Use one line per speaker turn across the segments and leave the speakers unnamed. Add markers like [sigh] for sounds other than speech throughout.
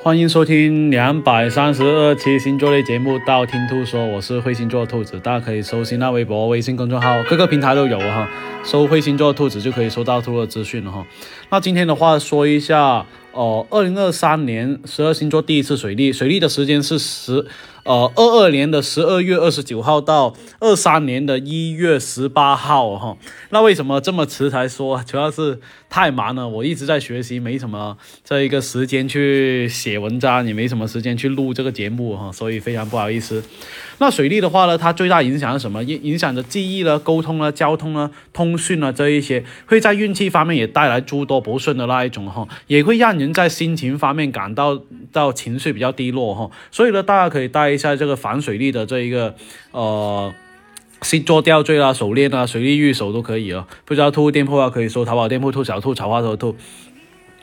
欢迎收听两百三十二期星座类节目《道听途说》，我是彗星座兔子，大家可以搜新浪微博、微信公众号，各个平台都有哈。搜彗星座兔子就可以收到兔的资讯了哈。那今天的话说一下，哦，二零二三年十二星座第一次水逆，水逆的时间是十。呃，二二年的十二月二十九号到二三年的一月十八号哈，那为什么这么迟才说？主要是太忙了，我一直在学习，没什么这一个时间去写文章，也没什么时间去录这个节目哈，所以非常不好意思。那水利的话呢，它最大影响是什么？影影响着记忆了、沟通了、交通了、通讯了这一些，会在运气方面也带来诸多不顺的那一种哈，也会让人在心情方面感到到情绪比较低落哈。所以呢，大家可以带。在这个防水力的这一个呃星座吊坠啊、手链啊、水力玉手都可以啊。不知道兔店铺啊，可以搜淘宝店铺兔小兔、草花头兔。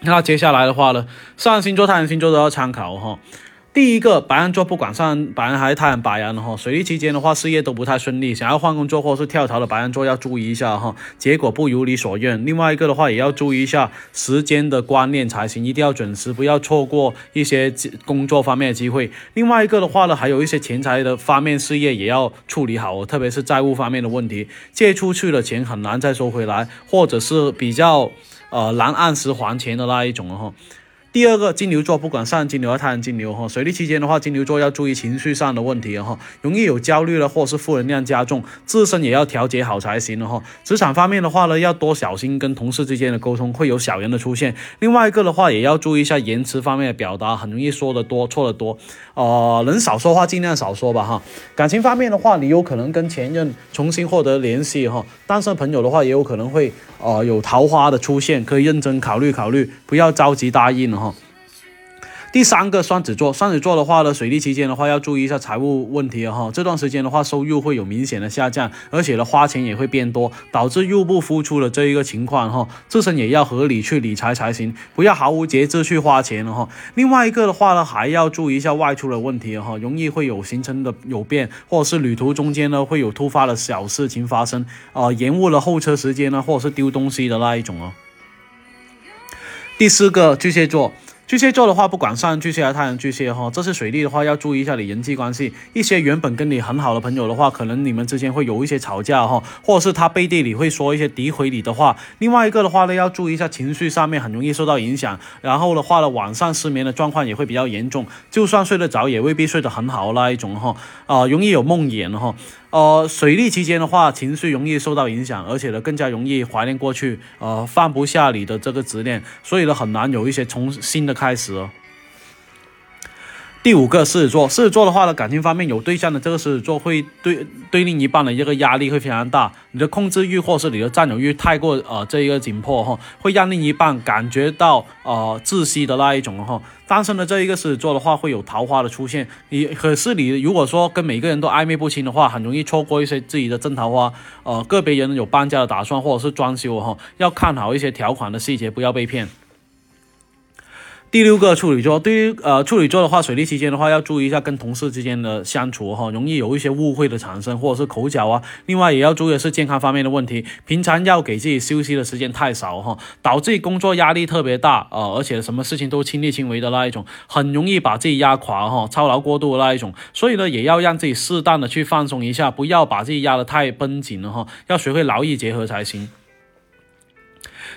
那接下来的话呢，上星座、太阳星座都要参考哈。第一个白羊座，不管上白羊还是太阳白羊的哈，水逆期间的话，事业都不太顺利，想要换工作或是跳槽的白羊座要注意一下哈，结果不如你所愿。另外一个的话，也要注意一下时间的观念才行，一定要准时，不要错过一些工作方面的机会。另外一个的话呢，还有一些钱财的方面事业也要处理好，特别是债务方面的问题，借出去的钱很难再收回来，或者是比较呃难按时还钱的那一种哈。第二个金牛座，不管上金牛还是太阳金牛哈，水逆期间的话，金牛座要注意情绪上的问题哈，容易有焦虑了，或是负能量加重，自身也要调节好才行了哈。职场方面的话呢，要多小心跟同事之间的沟通，会有小人的出现。另外一个的话，也要注意一下言辞方面的表达，很容易说的多，错的多。呃，能少说话尽量少说吧哈。感情方面的话，你有可能跟前任重新获得联系哈。单身朋友的话，也有可能会呃有桃花的出现，可以认真考虑考虑，不要着急答应了哈。第三个双子座，双子座的话呢，水逆期间的话要注意一下财务问题哈。这段时间的话，收入会有明显的下降，而且呢，花钱也会变多，导致入不敷出的这一个情况哈。自身也要合理去理财才行，不要毫无节制去花钱了哈。另外一个的话呢，还要注意一下外出的问题哈，容易会有行程的有变，或者是旅途中间呢会有突发的小事情发生啊，延误了候车时间呢，或者是丢东西的那一种哦。第四个巨蟹座。巨蟹座的话，不管上巨蟹还是太阳巨蟹哈，这是水逆的话，要注意一下你人际关系。一些原本跟你很好的朋友的话，可能你们之间会有一些吵架哈，或者是他背地里会说一些诋毁你的话。另外一个的话呢，要注意一下情绪上面很容易受到影响，然后的话呢，晚上失眠的状况也会比较严重，就算睡得着，也未必睡得很好那一种哈，啊，容易有梦魇哈。呃，水逆期间的话，情绪容易受到影响，而且呢，更加容易怀念过去，呃，放不下你的这个执念，所以呢，很难有一些重新的开始。第五个狮子座，狮子座的话呢，感情方面有对象的这个狮子座会对对另一半的一个压力会非常大，你的控制欲或是你的占有欲太过呃这一个紧迫哈，会让另一半感觉到呃窒息的那一种哈。单身的这一个狮子座的话，会有桃花的出现，你可是你如果说跟每个人都暧昧不清的话，很容易错过一些自己的真桃花。呃，个别人有搬家的打算或者是装修哈，要看好一些条款的细节，不要被骗。第六个处女座，对于呃处女座的话，水逆期间的话要注意一下跟同事之间的相处哈，容易有一些误会的产生或者是口角啊。另外也要注意的是健康方面的问题，平常要给自己休息的时间太少哈，导致工作压力特别大啊，而且什么事情都亲力亲为的那一种，很容易把自己压垮哈，操劳过度的那一种。所以呢，也要让自己适当的去放松一下，不要把自己压得太绷紧了哈，要学会劳逸结合才行。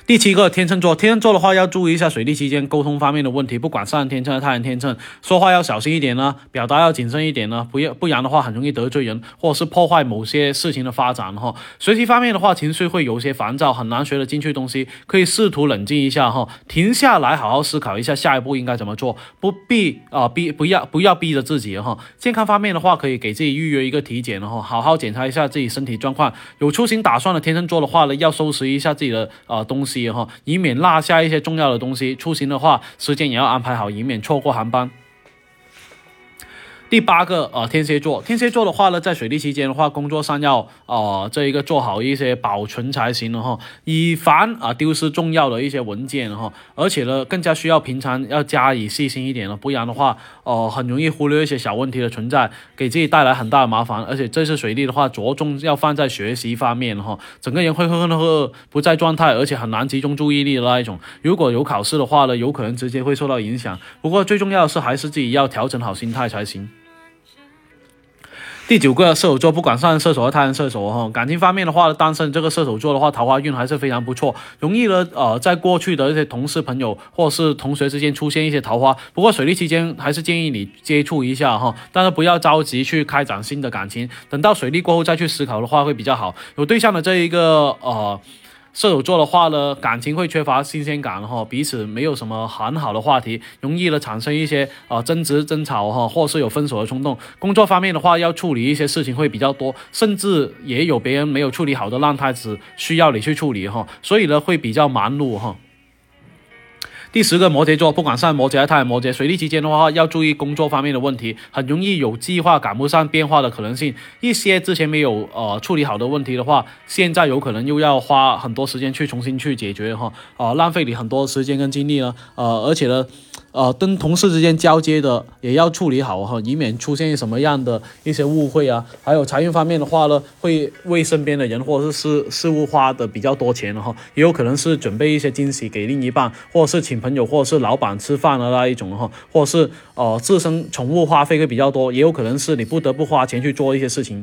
第七个天秤座，天秤座的话要注意一下水逆期间沟通方面的问题，不管上天秤还是太阳天秤，说话要小心一点呢，表达要谨慎一点呢，不要不然的话很容易得罪人，或者是破坏某些事情的发展哈。学习方面的话，情绪会有些烦躁，很难学得进去东西，可以试图冷静一下哈，停下来好好思考一下下一步应该怎么做，不必啊逼不要不要逼着自己哈。健康方面的话，可以给自己预约一个体检哈，好好检查一下自己身体状况。有出行打算的天秤座的话呢，要收拾一下自己的啊东西。哈，以免落下一些重要的东西。出行的话，时间也要安排好，以免错过航班。第八个呃，天蝎座，天蝎座的话呢，在水利期间的话，工作上要呃这一个做好一些保存才行了哈，以防啊丢失重要的一些文件哈，而且呢，更加需要平常要加以细心一点了，不然的话，呃，很容易忽略一些小问题的存在，给自己带来很大的麻烦。而且这次水利的话，着重要放在学习方面哈，整个人会会会不在状态，而且很难集中注意力的那一种。如果有考试的话呢，有可能直接会受到影响。不过最重要的是，还是自己要调整好心态才行。第九个射手座，不管上射手和他人射手哈，感情方面的话，单身这个射手座的话，桃花运还是非常不错，容易呢呃，在过去的一些同事朋友或是同学之间出现一些桃花。不过水利期间还是建议你接触一下哈，但是不要着急去开展新的感情，等到水利过后再去思考的话会比较好。有对象的这一个呃。[clears throat] 射手座的话呢，感情会缺乏新鲜感哈，彼此没有什么很好的话题，容易呢产生一些啊争执、争吵哈，或是有分手的冲动。工作方面的话，要处理一些事情会比较多，甚至也有别人没有处理好的烂摊子需要你去处理哈，所以呢会比较忙碌哈。第十个摩羯座，不管上摩羯还是太阳摩羯，水逆期间的话要注意工作方面的问题，很容易有计划赶不上变化的可能性。一些之前没有呃处理好的问题的话，现在有可能又要花很多时间去重新去解决哈，啊浪费你很多时间跟精力呢，呃而且呢。呃，跟同事之间交接的也要处理好哈，以免出现什么样的一些误会啊。还有财运方面的话呢，会为身边的人或者是事事物花的比较多钱哈，也有可能是准备一些惊喜给另一半，或者是请朋友或者是老板吃饭的那一种哈，或者是呃自身 [laughs] 宠物花费会比较多，也有可能是你不得不花钱去做一些事情。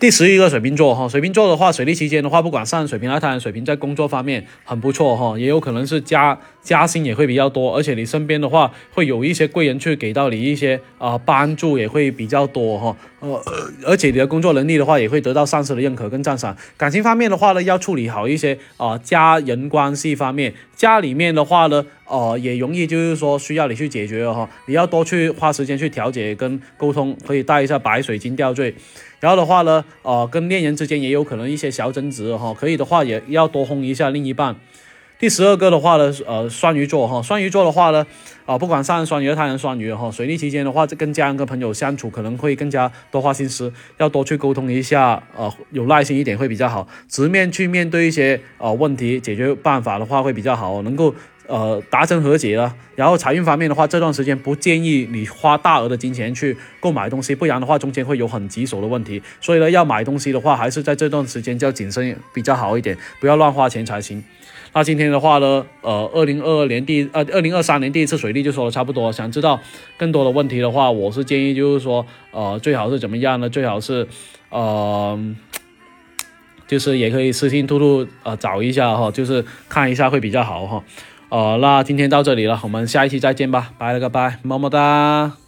第十一个水瓶座哈，水瓶座的话，水利期间的话，不管上水平还是太阳水平，在工作方面很不错哈，也有可能是加加薪也会比较多，而且你身边的话会有一些贵人去给到你一些啊帮助也会比较多哈，呃，而且你的工作能力的话也会得到上司的认可跟赞赏。感情方面的话呢，要处理好一些啊家人关系方面，家里面的话呢，呃，也容易就是说需要你去解决哈，你要多去花时间去调解跟沟通，可以带一下白水晶吊坠。然后的话呢，呃，跟恋人之间也有可能一些小争执哈，可以的话也要多哄一下另一半。第十二个的话呢，呃，双鱼座哈，双鱼座的话呢，啊，不管上双鱼、太阳双鱼哈，水逆期间的话，跟家人跟朋友相处可能会更加多花心思，要多去沟通一下，呃，有耐心一点会比较好，直面去面对一些呃问题，解决办法的话会比较好，能够。呃，达成和解了。然后财运方面的话，这段时间不建议你花大额的金钱去购买东西，不然的话中间会有很棘手的问题。所以呢，要买东西的话，还是在这段时间就要谨慎比较好一点，不要乱花钱才行。那今天的话呢，呃，二零二二年第呃二零二三年第一次水利就说的差不多。想知道更多的问题的话，我是建议就是说，呃，最好是怎么样呢？最好是，呃，就是也可以私信兔兔呃找一下哈，就是看一下会比较好哈。呃，那今天到这里了，我们下一期再见吧，拜了个拜，么么哒。